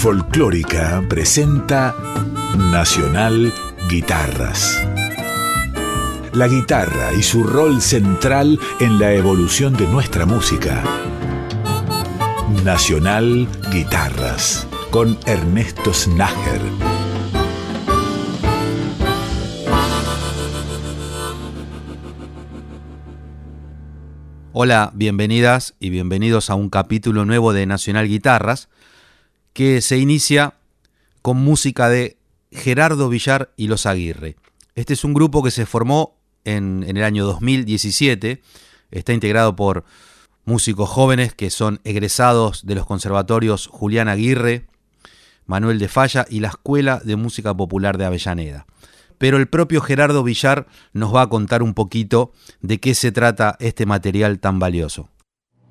Folclórica presenta Nacional Guitarras. La guitarra y su rol central en la evolución de nuestra música. Nacional Guitarras con Ernesto Snager. Hola, bienvenidas y bienvenidos a un capítulo nuevo de Nacional Guitarras que se inicia con música de Gerardo Villar y Los Aguirre. Este es un grupo que se formó en, el año 2017, está integrado por músicos jóvenes que son egresados de los conservatorios Julián Aguirre, Manuel de Falla y la Escuela de Música Popular de Avellaneda. Pero el propio Gerardo Villar nos va a contar un poquito de qué se trata este material tan valioso.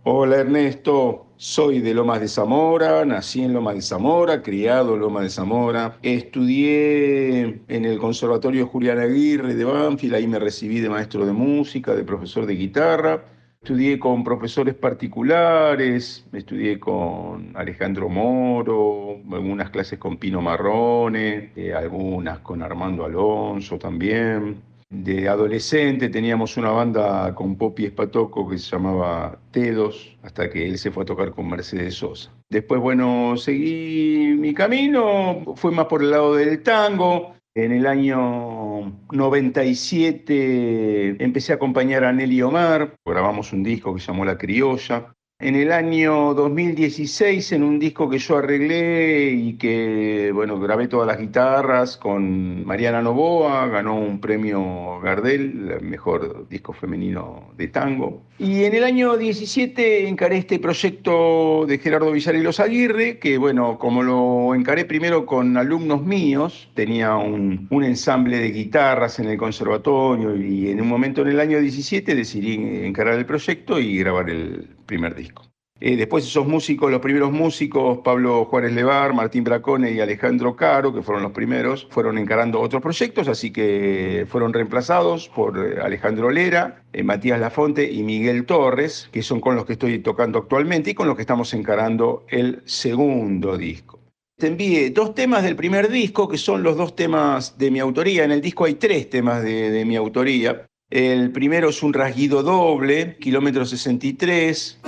Hola Ernesto, soy de Lomas de Zamora, nací en Lomas de Zamora, criado en Lomas de Zamora. Estudié en el Conservatorio Julián Aguirre de Banfield, ahí me recibí de maestro de música, de profesor de guitarra. Estudié con profesores particulares, estudié con Alejandro Moro, algunas clases con Pino Marrone, eh, algunas con Armando Alonso también. De adolescente teníamos una banda con Popi Espatoco que se llamaba Tedos, hasta que él se fue a tocar con Mercedes Sosa. Después, bueno, seguí mi camino, fue más por el lado del tango, en el año 97 empecé a acompañar a Nelly Omar, grabamos un disco que se llamó La Criolla. En el año 2016, en un disco que yo arreglé y que, bueno, grabé todas las guitarras con Mariana Novoa, ganó un premio Gardel, el mejor disco femenino de tango. Y en el año 17 encaré este proyecto de Gerardo Villar y Los Aguirre, que, bueno, como lo encaré primero con alumnos míos, tenía un, un ensamble de guitarras en el conservatorio y en un momento en el año 17 decidí encarar el proyecto y grabar el primer disco. Eh, después esos músicos, los primeros músicos, Pablo Juárez Levar, Martín Bracone y Alejandro Caro, que fueron los primeros, fueron encarando otros proyectos, así que fueron reemplazados por eh, Alejandro Lera, eh, Matías Lafonte y Miguel Torres, que son con los que estoy tocando actualmente y con los que estamos encarando el segundo disco. Te envié dos temas del primer disco, que son los dos temas de mi autoría. En el disco hay tres temas de, de mi autoría. El primero es un rasguido doble, kilómetro 63.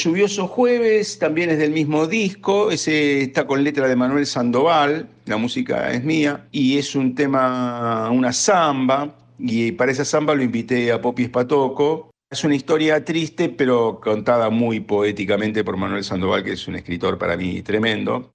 Lluvioso Jueves también es del mismo disco, ese está con letra de Manuel Sandoval, la música es mía, y es un tema, una samba, y para esa samba lo invité a Popi Espatoco. Es una historia triste, pero contada muy poéticamente por Manuel Sandoval, que es un escritor para mí tremendo.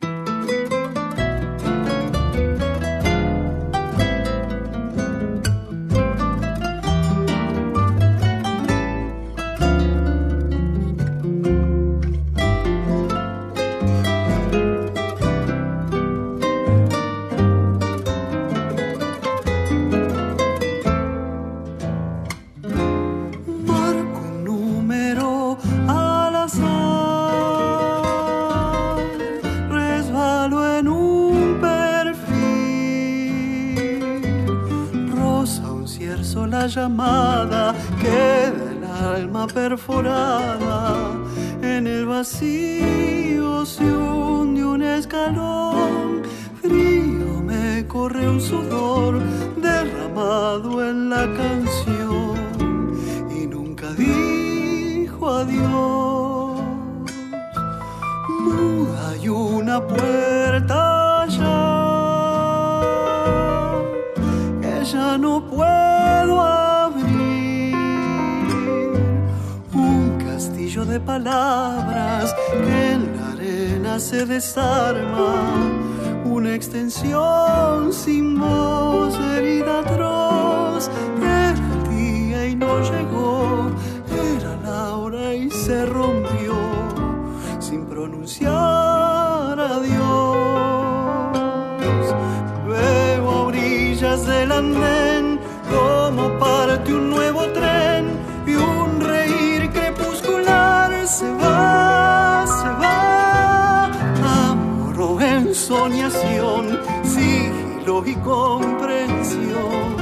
soñación, sigilo y comprensión,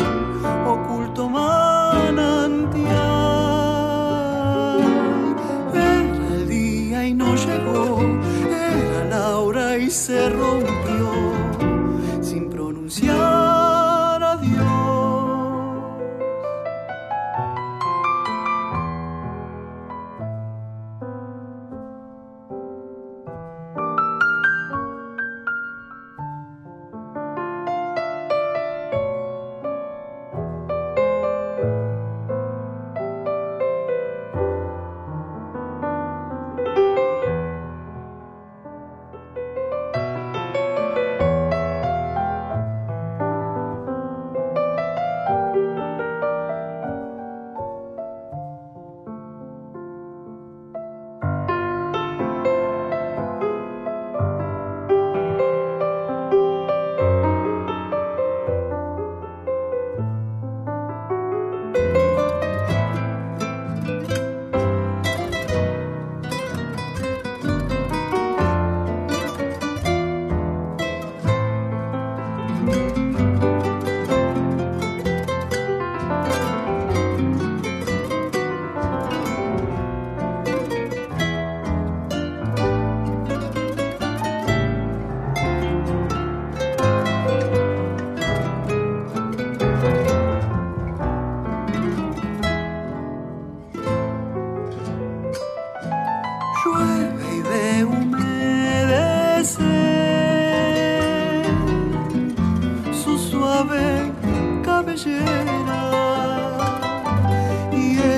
oculto manantial. Era el día y no llegó, era la hora y se rompió.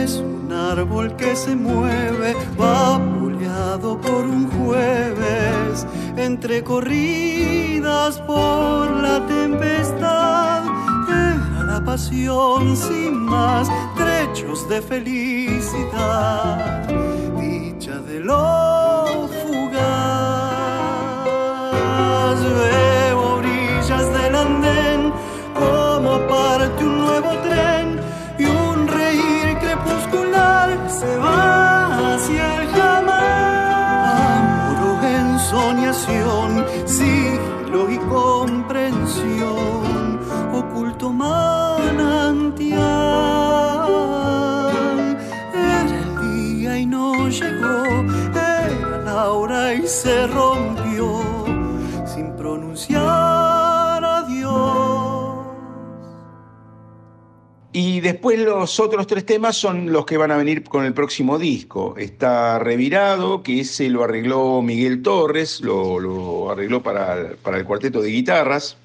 Es un árbol que se mueve, vapuleado por un jueves, entre corridas por la tempestad. Era la pasión sin más, trechos de felicidad, dicha de lo manantial. Era el día y no llegó, era la hora y se rompió sin pronunciar adiós. Y después los otros tres temas son los que van a venir con el próximo disco. Está Revirado, que ese lo arregló Miguel Torres, lo, lo arregló para, para el cuarteto de guitarras.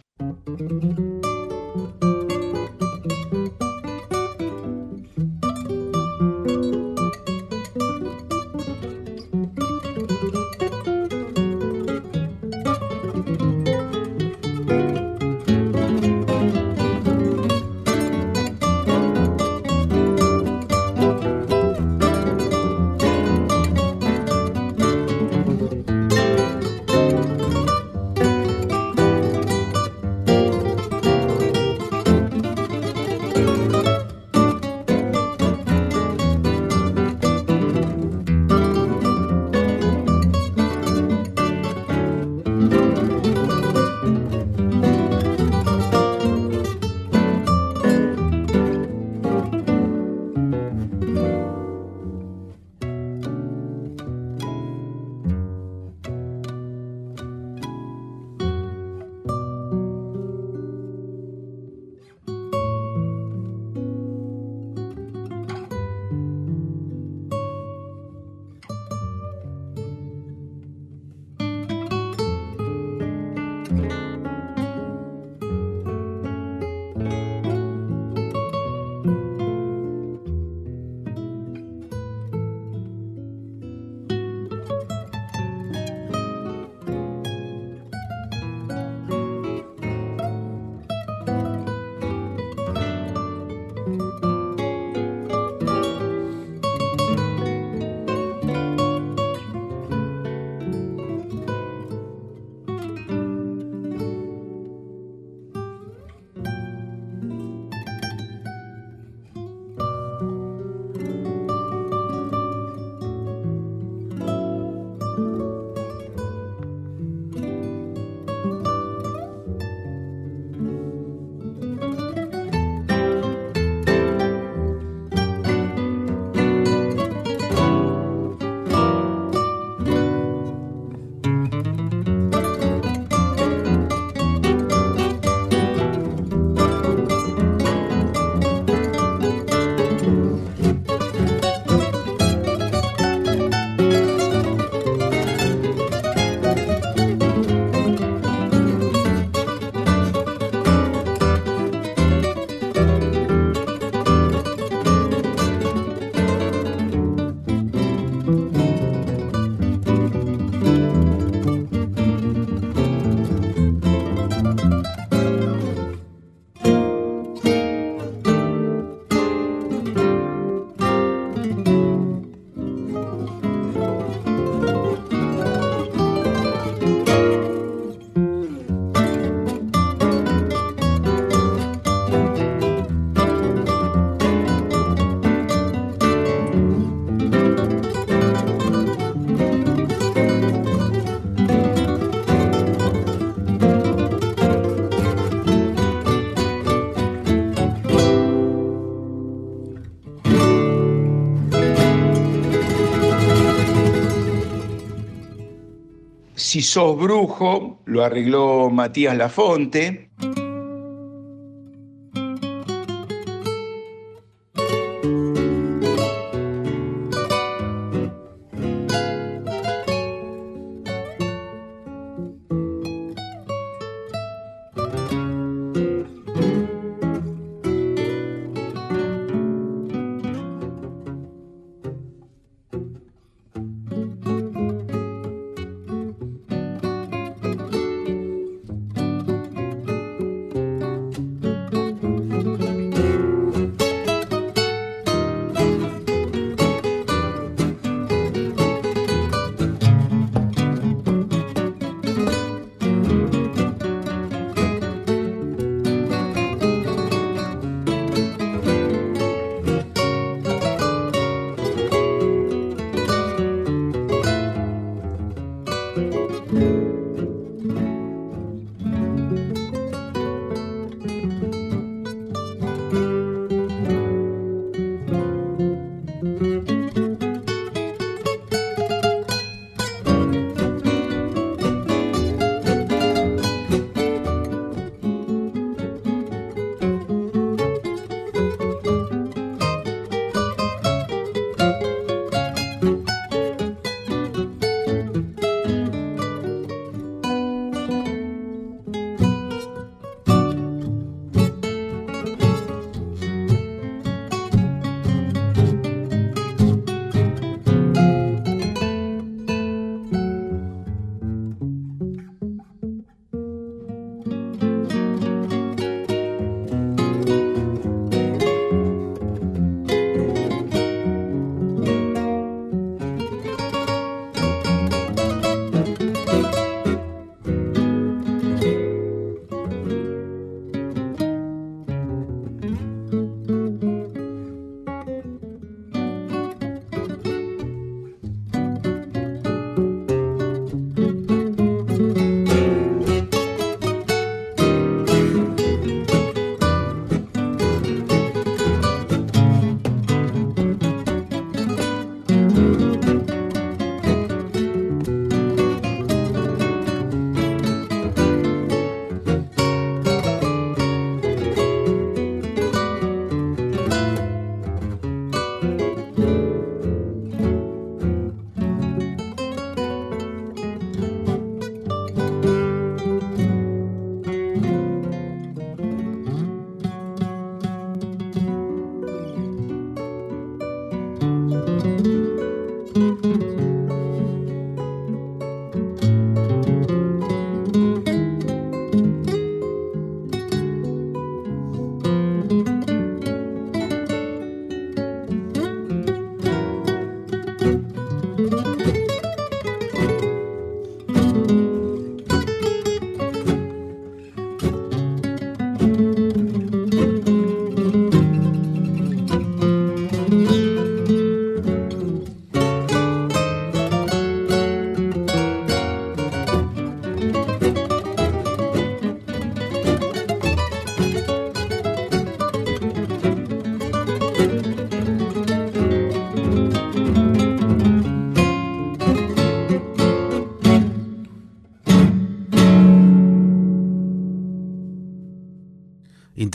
Si sos brujo, lo arregló Matías Lafonte.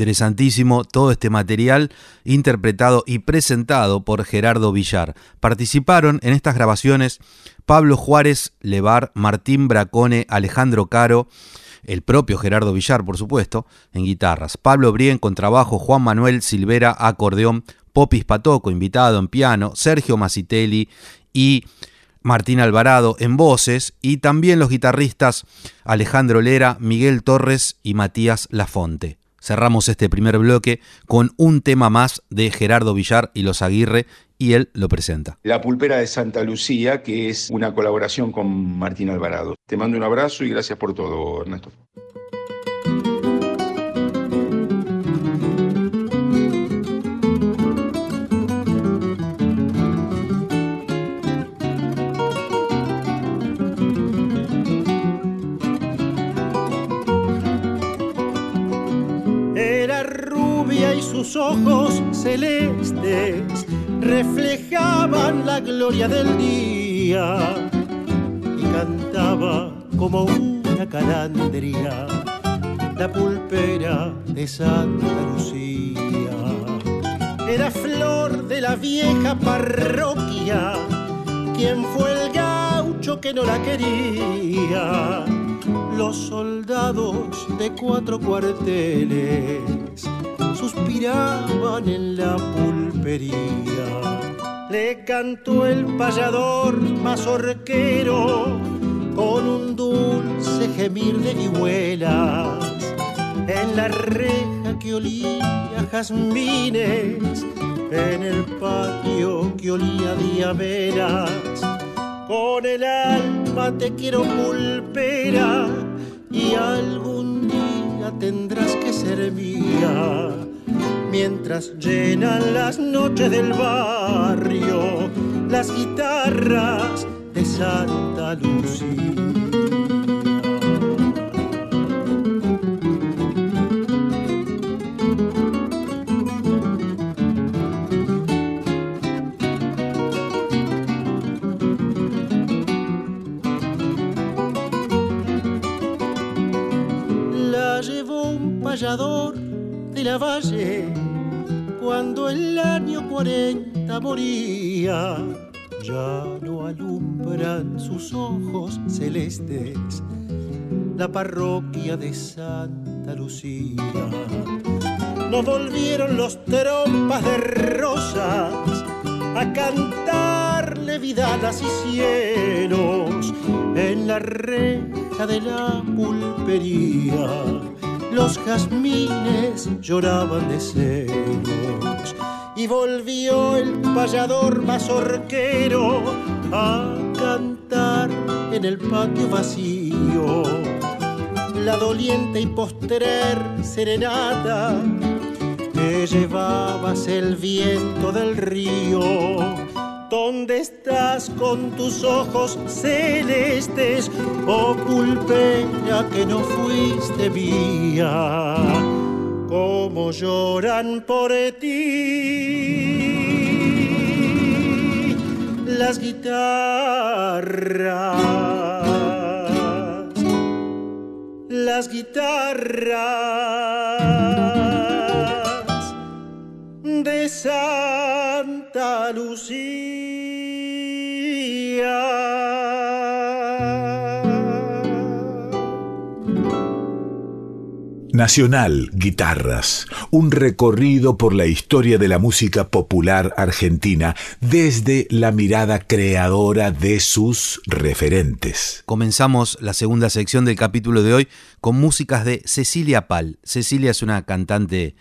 Interesantísimo todo este material interpretado y presentado por Gerardo Villar. Participaron en estas grabaciones Pablo Juárez, Levar, Martín Bracone, Alejandro Caro, el propio Gerardo Villar, por supuesto, en guitarras. Pablo Brien con trabajo, Juan Manuel Silvera, acordeón, Popis Patoco, invitado en piano, Sergio Masitelli y Martín Alvarado en voces y también los guitarristas Alejandro Lera, Miguel Torres y Matías Lafonte. Cerramos este primer bloque con un tema más de Gerardo Villar y los Aguirre y él lo presenta. La pulpera de Santa Lucía, que es una colaboración con Martín Alvarado. Te mando un abrazo y gracias por todo, Ernesto. Ojos celestes reflejaban la gloria del día y cantaba como una calandria la pulpera de Santa Lucía. Era flor de la vieja parroquia, quien fue el gaucho que no la quería. Los soldados de cuatro cuarteles suspiraban en la pulpería. Le cantó el payador mazorquero con un dulce gemir de vihuelas en la reja que olía jazmines, en el patio que olía a diaberas. Con el alma te quiero pulpera y algún día tendrás que ser mía mientras llenan las noches del barrio las guitarras de Santa Lucía. La parroquia de Santa Lucía. No volvieron los trompas de rosas a cantarle vidalas y cielos en la reja de la pulpería los jazmines lloraban de celos y volvió el payador mazorquero a cantar en el patio vacío. La doliente y postrer serenata que llevabas el viento del río. ¿Dónde estás con tus ojos celestes, oh pulpeña que no fuiste mía? ¿Cómo lloran por ti las guitarras? Las guitarras de Santa Lucía. Nacional Guitarras, un recorrido por la historia de la música popular argentina desde la mirada creadora de sus referentes. Comenzamos la segunda sección del capítulo de hoy con músicas de Cecilia Pal. Cecilia es una cantante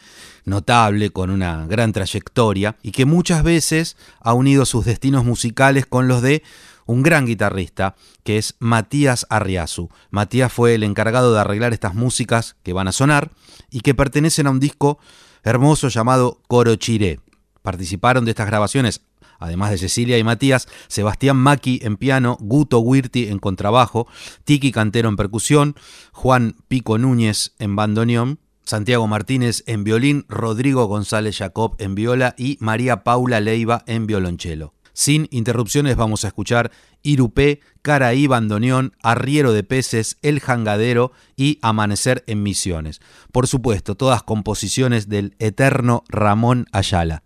notable, con una gran trayectoria y que muchas veces ha unido sus destinos musicales con los de un gran guitarrista que es Matías Arriazu. Matías fue el encargado de arreglar estas músicas que van a sonar y que pertenecen a un disco hermoso llamado Coro Chiré. Participaron de estas grabaciones, además de Cecilia y Matías, Sebastián Maki en piano, Guto Wirti en contrabajo, Tiki Cantero en percusión, Juan Pico Núñez en bandoneón Santiago Martínez en violín, Rodrigo González Jacob en viola y María Paula Leiva en violonchelo. Sin interrupciones vamos a escuchar Irupé, Caraí Bandoneón, Arriero de Peces, El Jangadero y Amanecer en Misiones. Por supuesto, todas composiciones del eterno Ramón Ayala.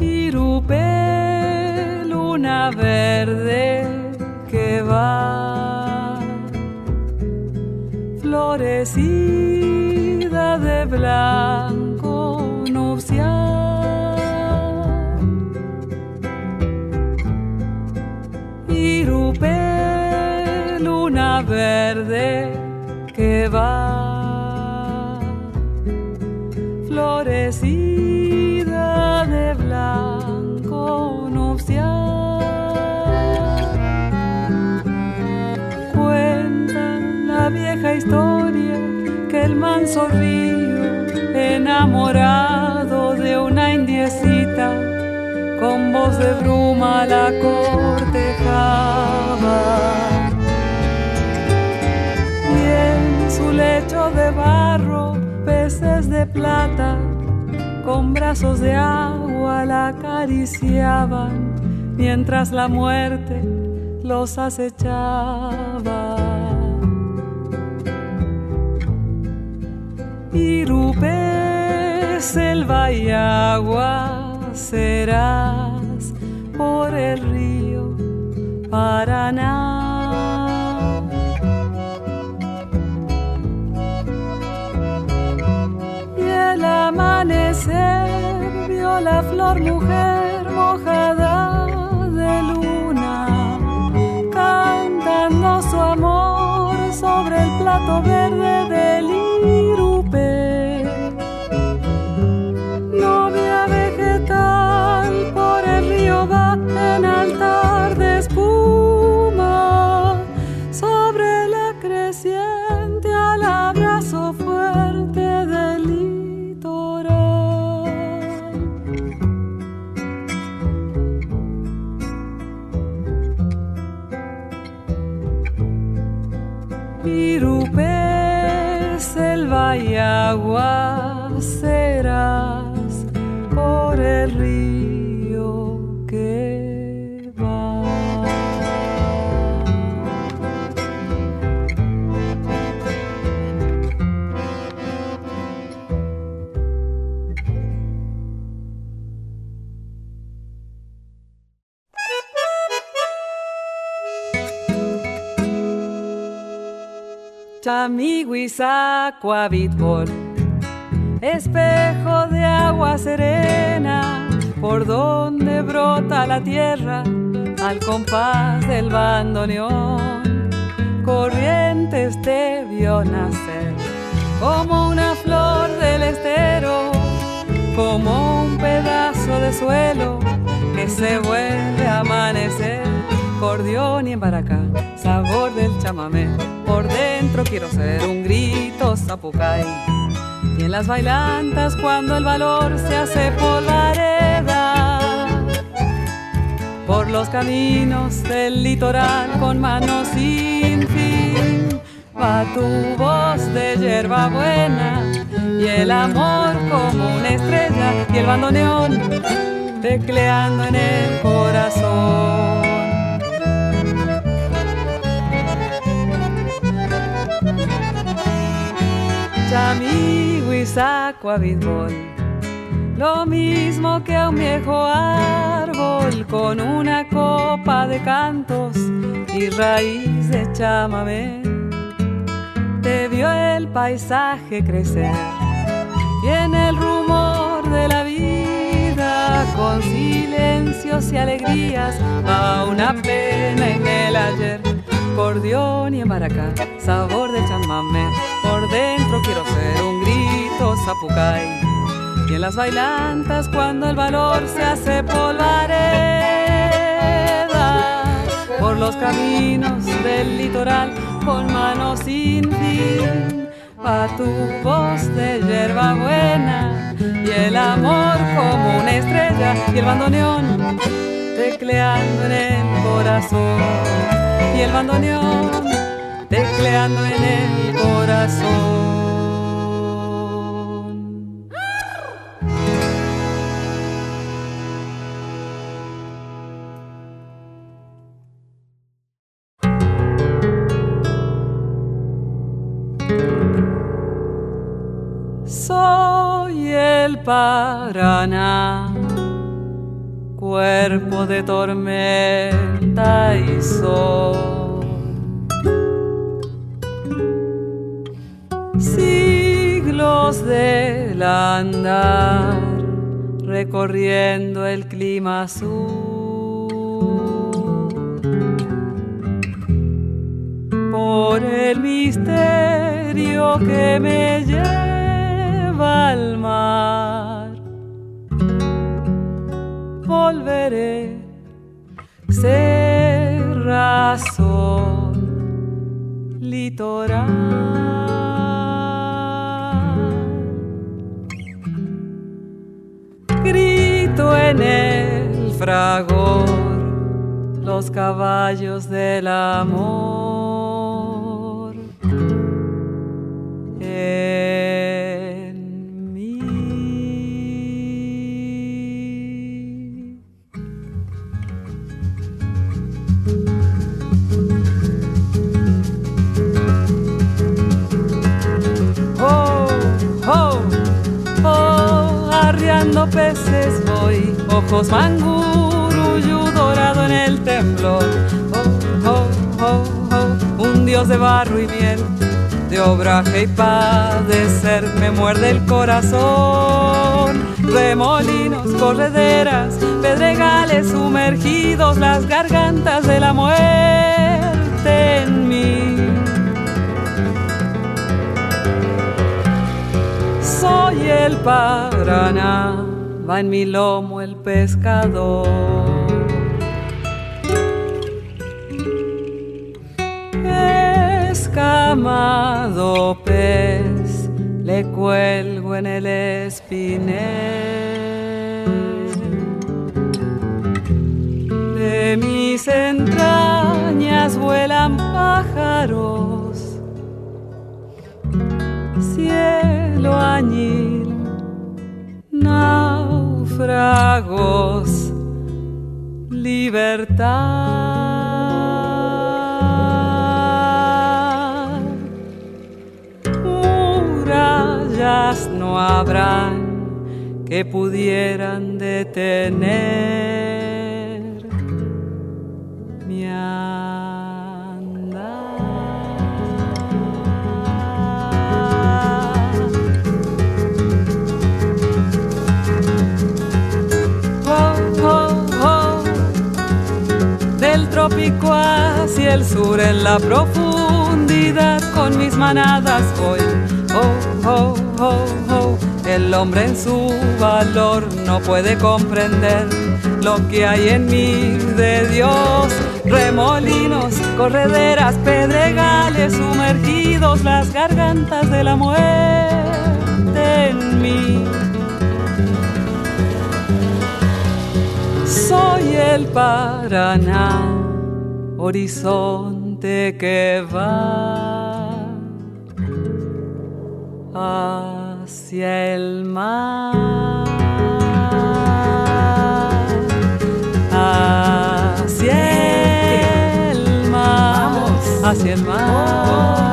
Irupé, luna verde que va florecida de blanco nupcial. Irupé, luna verde que va florecida manso río, enamorado de una indiecita, con voz de bruma la cortejaba. Y en su lecho de barro, peces de plata, con brazos de agua la acariciaban, mientras la muerte los acechaba. Irupé, selva y agua serás por el río Paraná. Y el amanecer vio la flor mujer mojada de luna, cantando su amor sobre el plato verde del Chamiguizacua bitbol, espejo de agua serena, por donde brota la tierra al compás del bandoneón. Corrientes te vio nacer como una flor del estero, como un pedazo de suelo que se vuelve a amanecer. Cordión y embaracá, sabor del chamamé. Por dentro quiero ser un grito zapucay. Y en las bailantas cuando el valor se hace polvareda. Por los caminos del litoral con manos sin fin. Va tu voz de hierba buena y el amor como una estrella y el bandoneón tecleando en el corazón. Chamiguizacua bitbol, lo mismo que a un viejo árbol con una copa de cantos y raíz de chamamé. Te vio el paisaje crecer y en el rumor de la vida con silencios y alegrías va una pena en el ayer cordión y en baracá, sabor de chamamé. Por dentro quiero ser un grito zapucay. Y en las bailantas cuando el valor se hace polvareda. Por los caminos del litoral con manos sin fin. a tu voz de hierba buena y el amor como una estrella y el bandoneón tecleando en el corazón y el bandoneón tecleando en el corazón. Paraná, cuerpo de tormenta y sol. Siglos del andar, recorriendo el clima azul. Por el misterio que me lleva al mar volveré, ser razón, litoral. Grito en el fragor los caballos del amor. Va en mi lomo el pescador. Pudieran detener mi trópico hacia el sur en la profundidad con mis manadas voy. Oh, oh, oh, oh. El hombre en su valor no puede comprender lo que hay en mí de Dios. Remolinos, correderas, pedregales sumergidos, las gargantas de la muerte en mí. Soy el Paraná horizonte que va hacia el mar, hacia el mar, hacia el mar.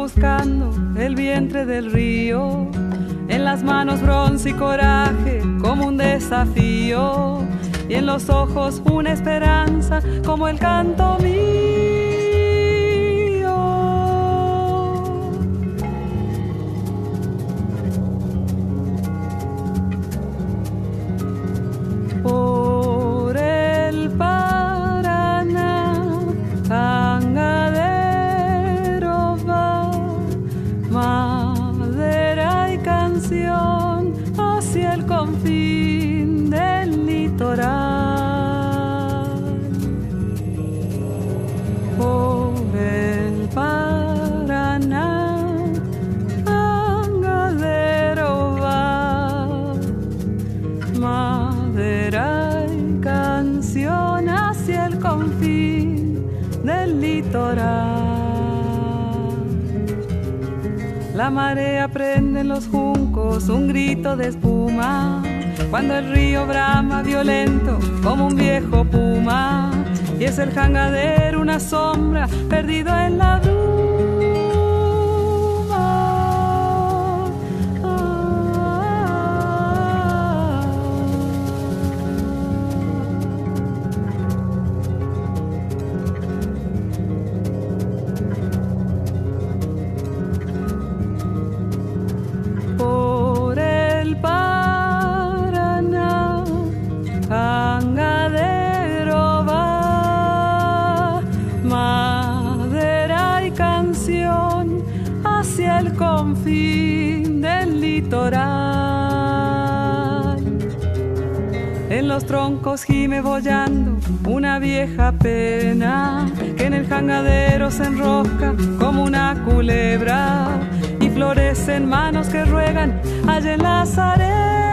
Buscando el vientre del río. En las manos bronce y coraje como un desafío. Y en los ojos una esperanza como el canto mío. Troncos gime bollando una vieja pena que en el jangadero se enrosca como una culebra y florecen manos que ruegan allá en las arenas.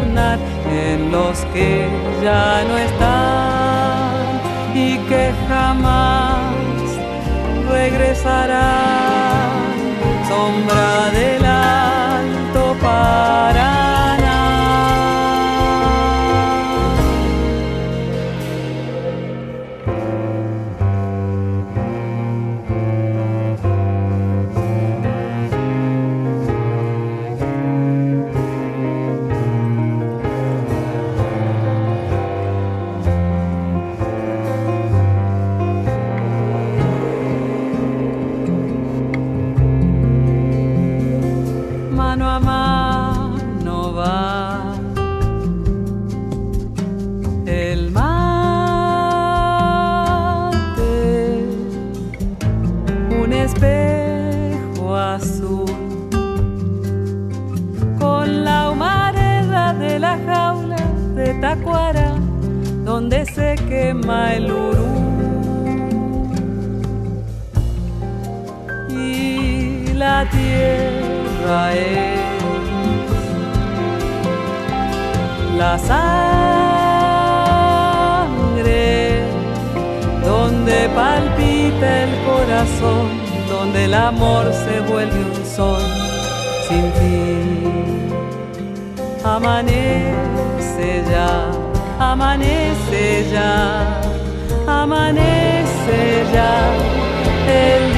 En los que ya no están y que jamás regresarán. Sombra del alto para tierra es la sangre donde palpita el corazón, donde el amor se vuelve un sol sin fin. Amanece ya amanece ya, amanece ya. El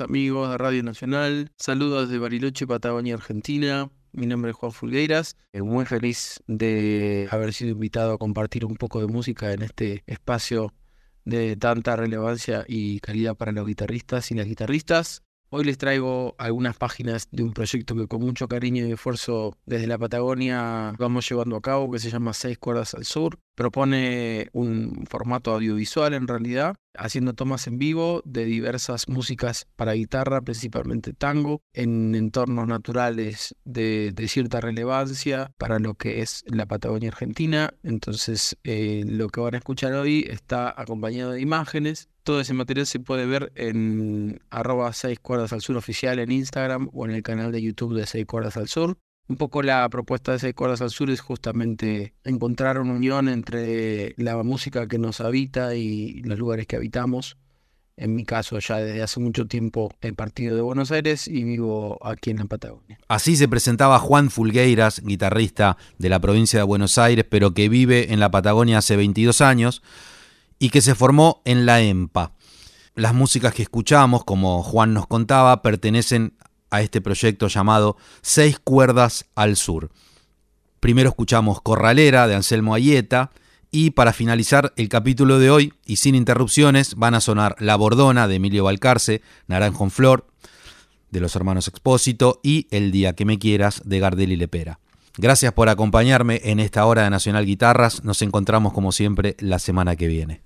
Amigos de Radio Nacional. Saludos desde Bariloche, Patagonia, Argentina. Mi nombre es Juan Fulgueiras. Eh, muy feliz de haber sido invitado a compartir un poco de música en este espacio de tanta relevancia y calidad para los guitarristas y las guitarristas. Hoy les traigo algunas páginas de un proyecto que con mucho cariño y esfuerzo desde la Patagonia vamos llevando a cabo, que se llama Seis Cuerdas al Sur. propone un formato audiovisual en realidad, haciendo tomas en vivo de diversas músicas para guitarra, principalmente tango, en entornos naturales de, cierta relevancia para lo que es la Patagonia Argentina. Entonces, eh, lo que van a escuchar hoy está acompañado de imágenes. Todo ese material se puede ver en arroba 6 cuerdas al sur oficial en Instagram o en el canal de YouTube de 6 cuerdas al sur. Un poco la propuesta de Seis Cuerdas al Sur es justamente encontrar una unión entre la música que nos habita y los lugares que habitamos. En mi caso, ya desde hace mucho tiempo he partido de Buenos Aires y vivo aquí en la Patagonia. Así se presentaba Juan Fulgueiras, guitarrista de la provincia de Buenos Aires, pero que vive en la Patagonia hace 22 años y que se formó en la EMPA. Las músicas que escuchamos, como Juan nos contaba, pertenecen a este proyecto llamado Seis Cuerdas al Sur. Primero escuchamos Corralera de Anselmo Ayeta y para finalizar el capítulo de hoy y sin interrupciones van a sonar La Bordona de Emilio Balcarce, Naranjo en Flor de los hermanos Expósito y El Día que me quieras de Gardel y Lepera. Gracias por acompañarme en esta hora de Nacional Guitarras. Nos encontramos como siempre la semana que viene.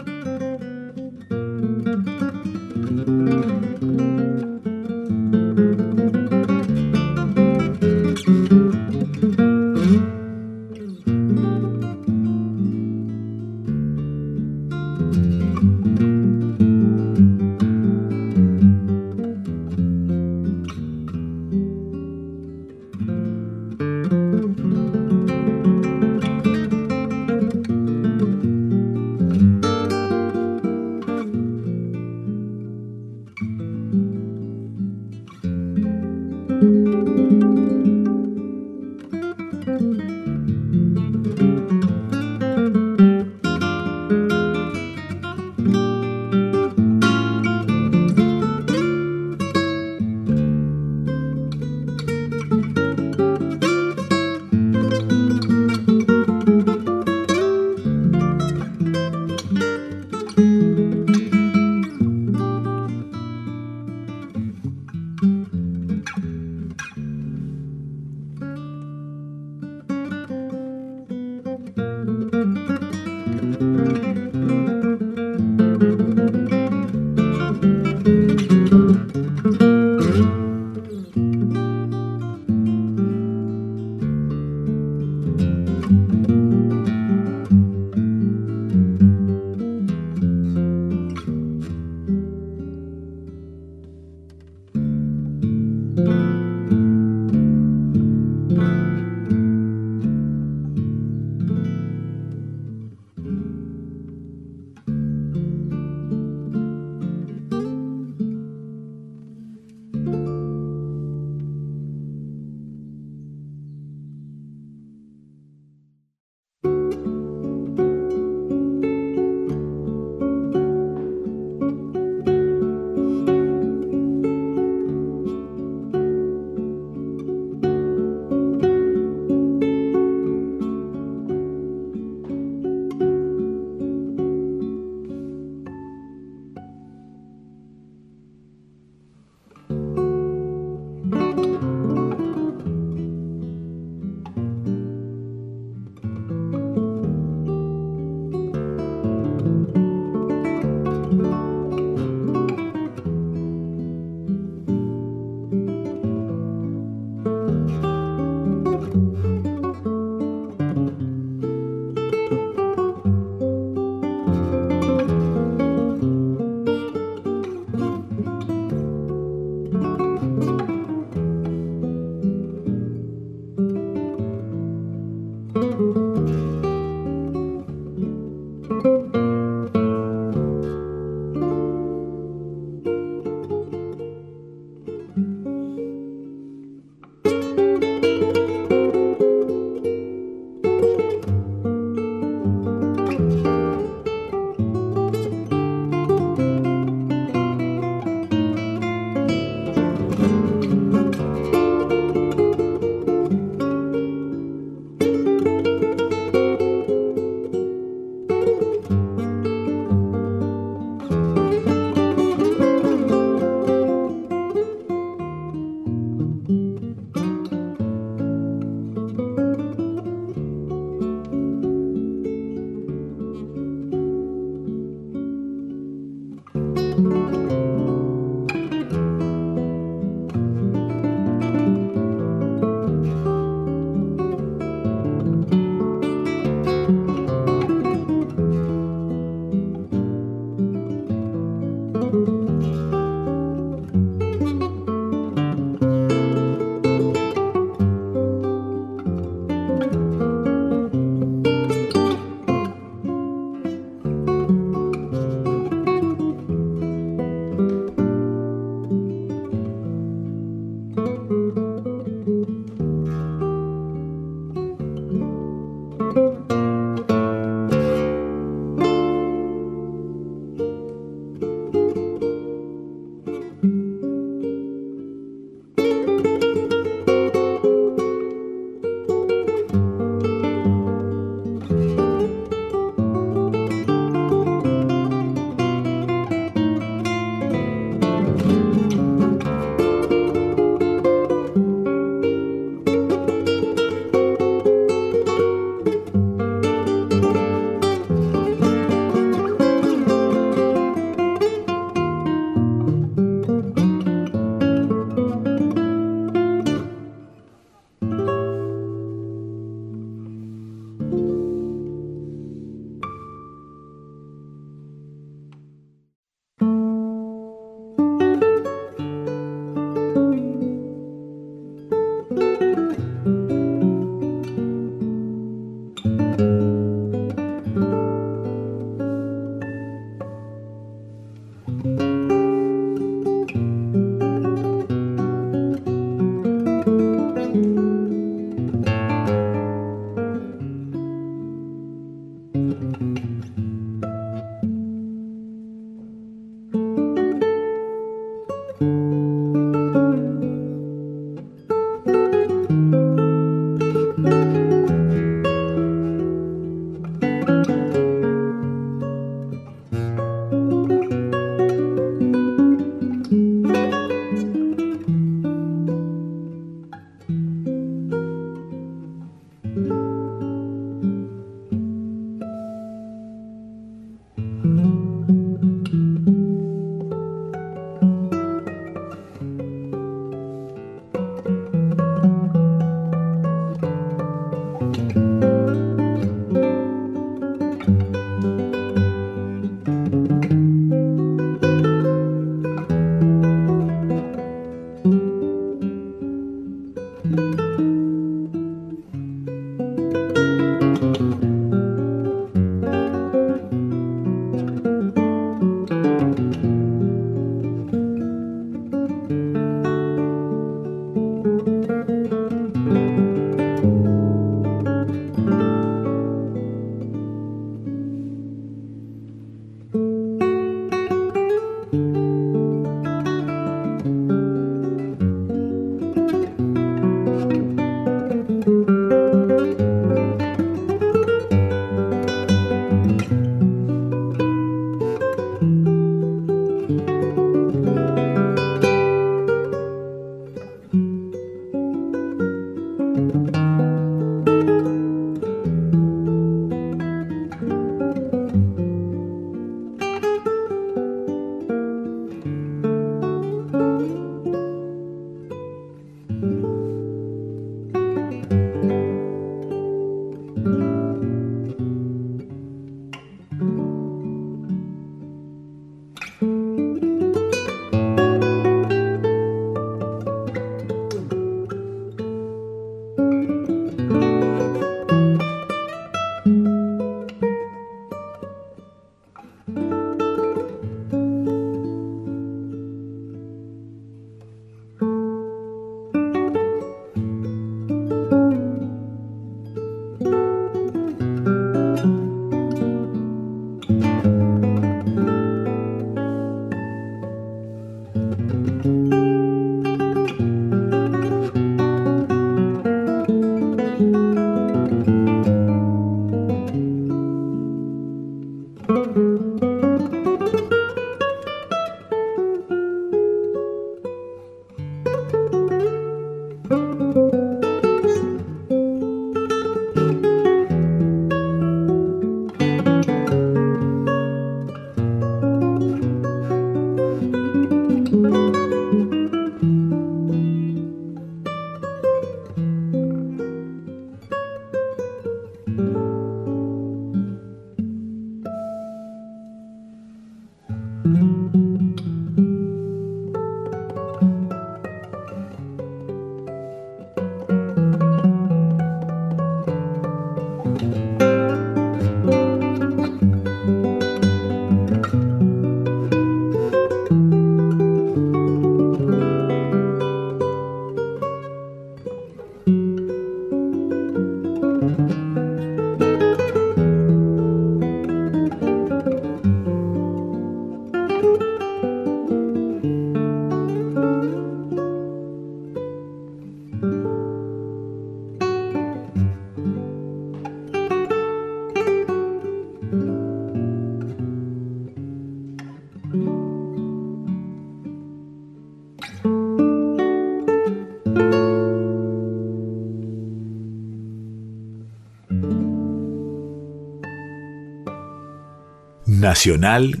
Nacional.